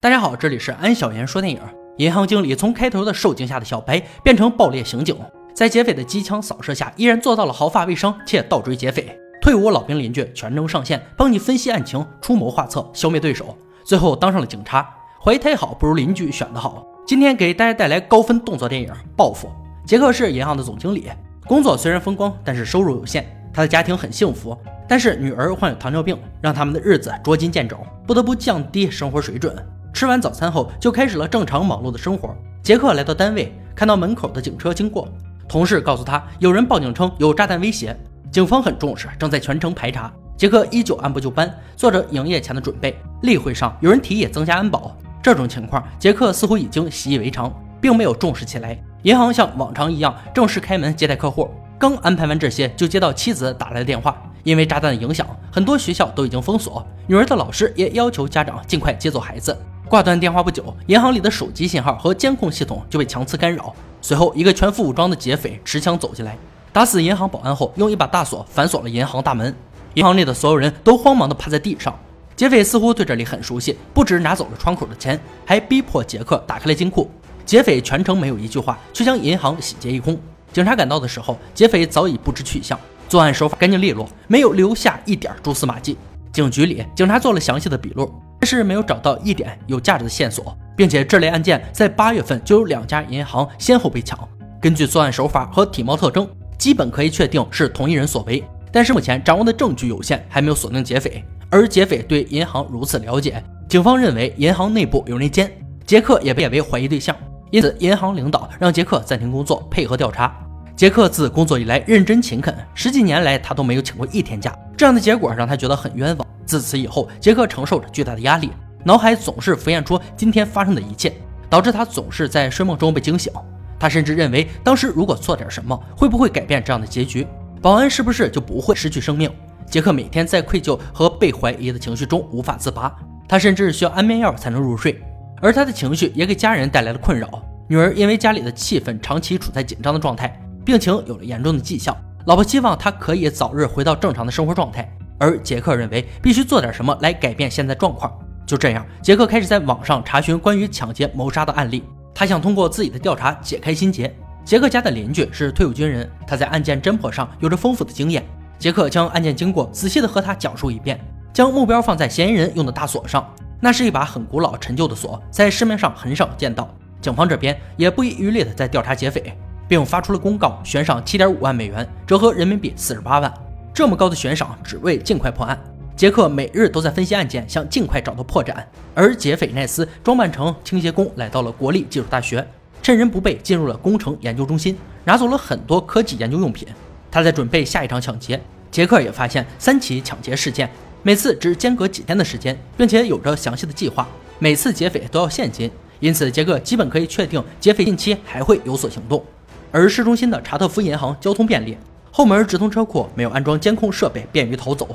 大家好，这里是安小言说电影。银行经理从开头的受惊吓的小白变成爆裂刑警，在劫匪的机枪扫射下，依然做到了毫发未伤且倒追劫匪。退伍老兵邻居全程上线，帮你分析案情，出谋划策，消灭对手，最后当上了警察。怀胎好不如邻居选得好。今天给大家带来高分动作电影《报复》。杰克是银行的总经理，工作虽然风光，但是收入有限。他的家庭很幸福，但是女儿患有糖尿病，让他们的日子捉襟见肘，不得不降低生活水准。吃完早餐后，就开始了正常忙碌的生活。杰克来到单位，看到门口的警车经过，同事告诉他有人报警称有炸弹威胁，警方很重视，正在全程排查。杰克依旧按部就班，做着营业前的准备。例会上，有人提议增加安保，这种情况杰克似乎已经习以为常，并没有重视起来。银行像往常一样正式开门接待客户，刚安排完这些，就接到妻子打来的电话。因为炸弹的影响，很多学校都已经封锁，女儿的老师也要求家长尽快接走孩子。挂断电话不久，银行里的手机信号和监控系统就被强次干扰。随后，一个全副武装的劫匪持枪走进来，打死银行保安后，用一把大锁反锁了银行大门。银行里的所有人都慌忙地趴在地上。劫匪似乎对这里很熟悉，不止拿走了窗口的钱，还逼迫杰克打开了金库。劫匪全程没有一句话，却将银行洗劫一空。警察赶到的时候，劫匪早已不知去向，作案手法干净利落，没有留下一点蛛丝马迹。警局里，警察做了详细的笔录。但是没有找到一点有价值的线索，并且这类案件在八月份就有两家银行先后被抢。根据作案手法和体貌特征，基本可以确定是同一人所为。但是目前掌握的证据有限，还没有锁定劫匪。而劫匪对银行如此了解，警方认为银行内部有内奸，杰克也被列为怀疑对象。因此，银行领导让杰克暂停工作，配合调查。杰克自工作以来认真勤恳，十几年来他都没有请过一天假。这样的结果让他觉得很冤枉。自此以后，杰克承受着巨大的压力，脑海总是浮现出今天发生的一切，导致他总是在睡梦中被惊醒。他甚至认为，当时如果做点什么，会不会改变这样的结局？保安是不是就不会失去生命？杰克每天在愧疚和被怀疑的情绪中无法自拔，他甚至需要安眠药才能入睡。而他的情绪也给家人带来了困扰。女儿因为家里的气氛长期处在紧张的状态，病情有了严重的迹象。老婆希望他可以早日回到正常的生活状态。而杰克认为必须做点什么来改变现在状况。就这样，杰克开始在网上查询关于抢劫、谋杀的案例。他想通过自己的调查解开心结。杰克家的邻居是退伍军人，他在案件侦破上有着丰富的经验。杰克将案件经过仔细的和他讲述一遍，将目标放在嫌疑人用的大锁上。那是一把很古老、陈旧的锁，在市面上很少见到。警方这边也不遗余力的在调查劫匪，并发出了公告，悬赏七点五万美元，折合人民币四十八万。这么高的悬赏，只为尽快破案。杰克每日都在分析案件，想尽快找到破绽。而劫匪奈斯装扮成清洁工，来到了国立技术大学，趁人不备进入了工程研究中心，拿走了很多科技研究用品。他在准备下一场抢劫。杰克也发现三起抢劫事件，每次只间隔几天的时间，并且有着详细的计划。每次劫匪都要现金，因此杰克基本可以确定劫匪近期还会有所行动。而市中心的查特夫银行交通便利。后门直通车库，没有安装监控设备，便于逃走。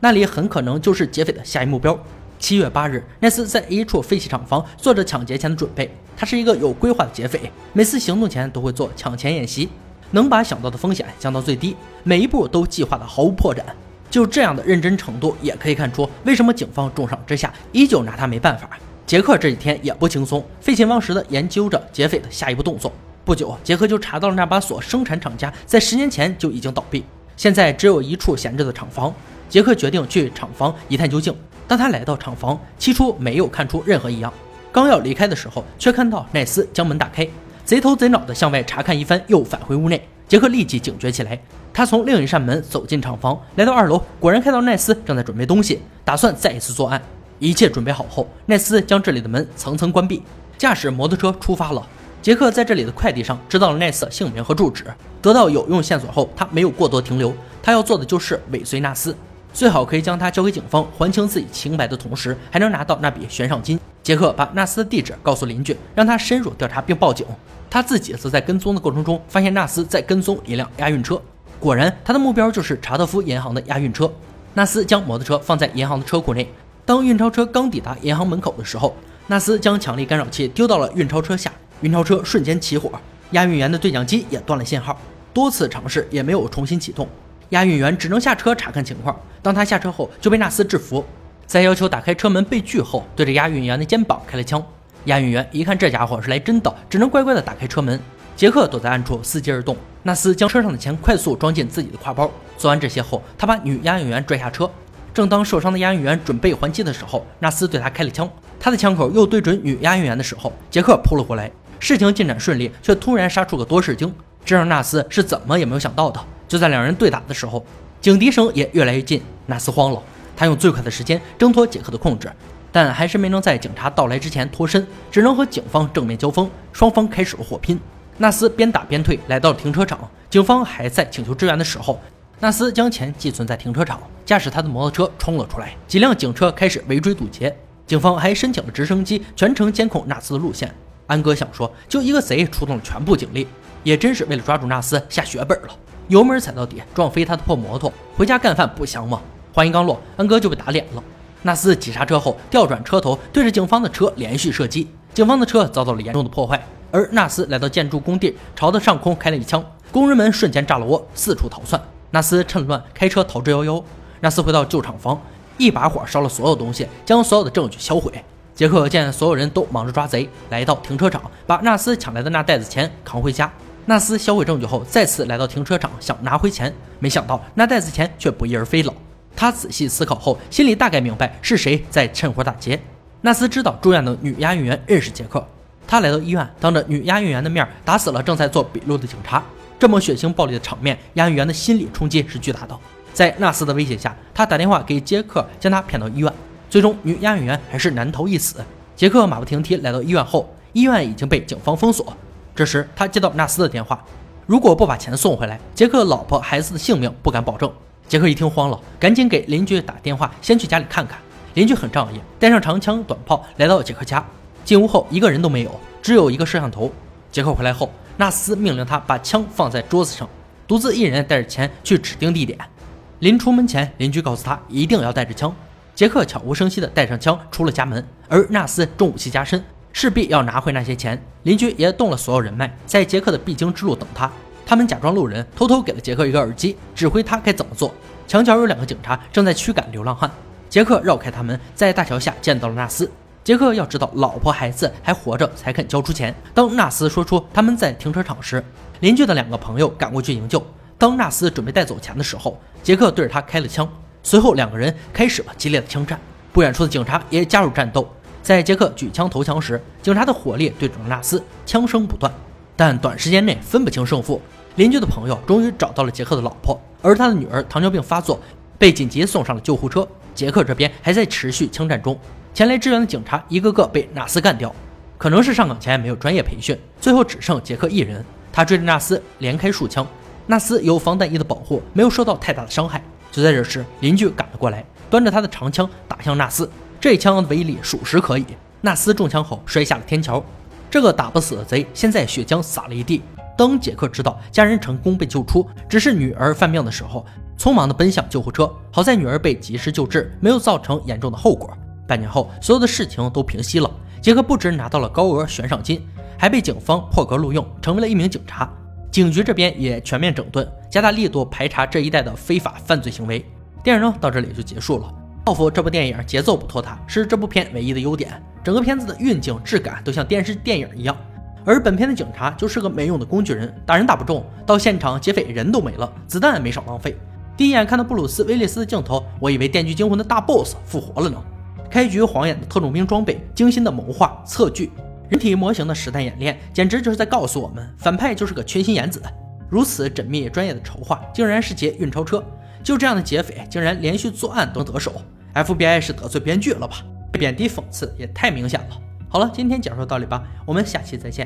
那里很可能就是劫匪的下一目标。七月八日，奈斯在一处废弃厂房做着抢劫前的准备。他是一个有规划的劫匪，每次行动前都会做抢钱演习，能把想到的风险降到最低，每一步都计划的毫无破绽。就这样的认真程度，也可以看出为什么警方重赏之下依旧拿他没办法。杰克这几天也不轻松，废寝忘食地研究着劫匪的下一步动作。不久，杰克就查到了那把锁生产厂家在十年前就已经倒闭，现在只有一处闲置的厂房。杰克决定去厂房一探究竟。当他来到厂房，起初没有看出任何异样，刚要离开的时候，却看到奈斯将门打开，贼头贼脑地向外查看一番，又返回屋内。杰克立即警觉起来，他从另一扇门走进厂房，来到二楼，果然看到奈斯正在准备东西，打算再一次作案。一切准备好后，奈斯将这里的门层层关闭，驾驶摩托车出发了。杰克在这里的快递上知道了奈斯的姓名和住址，得到有用线索后，他没有过多停留，他要做的就是尾随纳斯，最好可以将他交给警方，还清自己清白的同时，还能拿到那笔悬赏金。杰克把纳斯的地址告诉邻居，让他深入调查并报警。他自己则在跟踪的过程中发现纳斯在跟踪一辆押运车，果然他的目标就是查特夫银行的押运车。纳斯将摩托车放在银行的车库内，当运钞车刚抵达银行门口的时候，纳斯将强力干扰器丢到了运钞车下。运钞车瞬间起火，押运员的对讲机也断了信号，多次尝试也没有重新启动，押运员只能下车查看情况。当他下车后，就被纳斯制服。在要求打开车门被拒后，对着押运员的肩膀开了枪。押运员一看这家伙是来真的，只能乖乖的打开车门。杰克躲在暗处伺机而动。纳斯将车上的钱快速装进自己的挎包。做完这些后，他把女押运员拽下车。正当受伤的押运员准备还击的时候，纳斯对他开了枪。他的枪口又对准女押运员的时候，杰克扑了过来。事情进展顺利，却突然杀出个多事精，这让纳斯是怎么也没有想到的。就在两人对打的时候，警笛声也越来越近。纳斯慌了，他用最快的时间挣脱杰克的控制，但还是没能在警察到来之前脱身，只能和警方正面交锋。双方开始了火拼。纳斯边打边退，来到了停车场。警方还在请求支援的时候，纳斯将钱寄存在停车场，驾驶他的摩托车冲了出来。几辆警车开始围追堵截，警方还申请了直升机全程监控纳斯的路线。安哥想说，就一个贼出动了全部警力，也真是为了抓住纳斯下血本了。油门踩到底，撞飞他的破摩托，回家干饭不香吗？话音刚落，安哥就被打脸了。纳斯急刹车后调转车头，对着警方的车连续射击，警方的车遭到了严重的破坏。而纳斯来到建筑工地，朝着上空开了一枪，工人们瞬间炸了窝，四处逃窜。纳斯趁乱开车逃之夭夭。纳斯回到旧厂房，一把火烧了所有东西，将所有的证据销毁。杰克见所有人都忙着抓贼，来到停车场，把纳斯抢来的那袋子钱扛回家。纳斯销毁证据后，再次来到停车场，想拿回钱，没想到那袋子钱却不翼而飞了。他仔细思考后，心里大概明白是谁在趁火打劫。纳斯知道住院的女押运员认识杰克。他来到医院，当着女押运员的面打死了正在做笔录的警察。这么血腥暴力的场面，押运员的心理冲击是巨大的。在纳斯的威胁下，他打电话给杰克，将他骗到医院。最终，女押运员还是难逃一死。杰克马不停蹄来到医院后，医院已经被警方封锁。这时，他接到纳斯的电话，如果不把钱送回来，杰克老婆孩子的性命不敢保证。杰克一听慌了，赶紧给邻居打电话，先去家里看看。邻居很仗义，带上长枪短炮来到杰克家。进屋后，一个人都没有，只有一个摄像头。杰克回来后，纳斯命令他把枪放在桌子上，独自一人带着钱去指定地点。临出门前，邻居告诉他一定要带着枪。杰克悄无声息地带上枪出了家门，而纳斯重武器加身，势必要拿回那些钱。邻居也动了所有人脉，在杰克的必经之路等他。他们假装路人，偷偷给了杰克一个耳机，指挥他该怎么做。墙角有两个警察正在驱赶流浪汉，杰克绕开他们，在大桥下见到了纳斯。杰克要知道老婆孩子还活着才肯交出钱。当纳斯说出他们在停车场时，邻居的两个朋友赶过去营救。当纳斯准备带走钱的时候，杰克对着他开了枪。随后两个人开始了激烈的枪战。不远处的警察也加入战斗。在杰克举枪投降时，警察的火力对准了纳斯，枪声不断，但短时间内分不清胜负。邻居的朋友终于找到了杰克的老婆，而他的女儿糖尿病发作，被紧急送上了救护车。杰克这边还在持续枪战中。前来支援的警察一个个被纳斯干掉，可能是上岗前没有专业培训，最后只剩杰克一人。他追着纳斯连开数枪，纳斯有防弹衣的保护，没有受到太大的伤害。就在这时，邻居赶了过来，端着他的长枪打向纳斯。这枪的威力属实可以。纳斯中枪后摔下了天桥。这个打不死的贼现在血浆洒了一地。当杰克知道家人成功被救出，只是女儿犯病的时候，匆忙的奔向救护车。好在女儿被及时救治，没有造成严重的后果。半年后，所有的事情都平息了。杰克不止拿到了高额悬赏金，还被警方破格录用，成为了一名警察。警局这边也全面整顿，加大力度排查这一带的非法犯罪行为。电影呢，到这里就结束了。报复这部电影节奏不拖沓，是这部片唯一的优点。整个片子的运镜质感都像电视电影一样。而本片的警察就是个没用的工具人，打人打不中，到现场劫匪人都没了，子弹也没少浪费。第一眼看到布鲁斯威利斯的镜头，我以为《电锯惊魂》的大 BOSS 复活了呢。开局晃眼的特种兵装备，精心的谋划测距，人体模型的实弹演练，简直就是在告诉我们，反派就是个缺心眼子。如此缜密专业的筹划，竟然是劫运钞车。就这样的劫匪，竟然连续作案都得手，FBI 是得罪编剧了吧？贬低讽刺也太明显了。好了，今天讲述到这里吧，我们下期再见。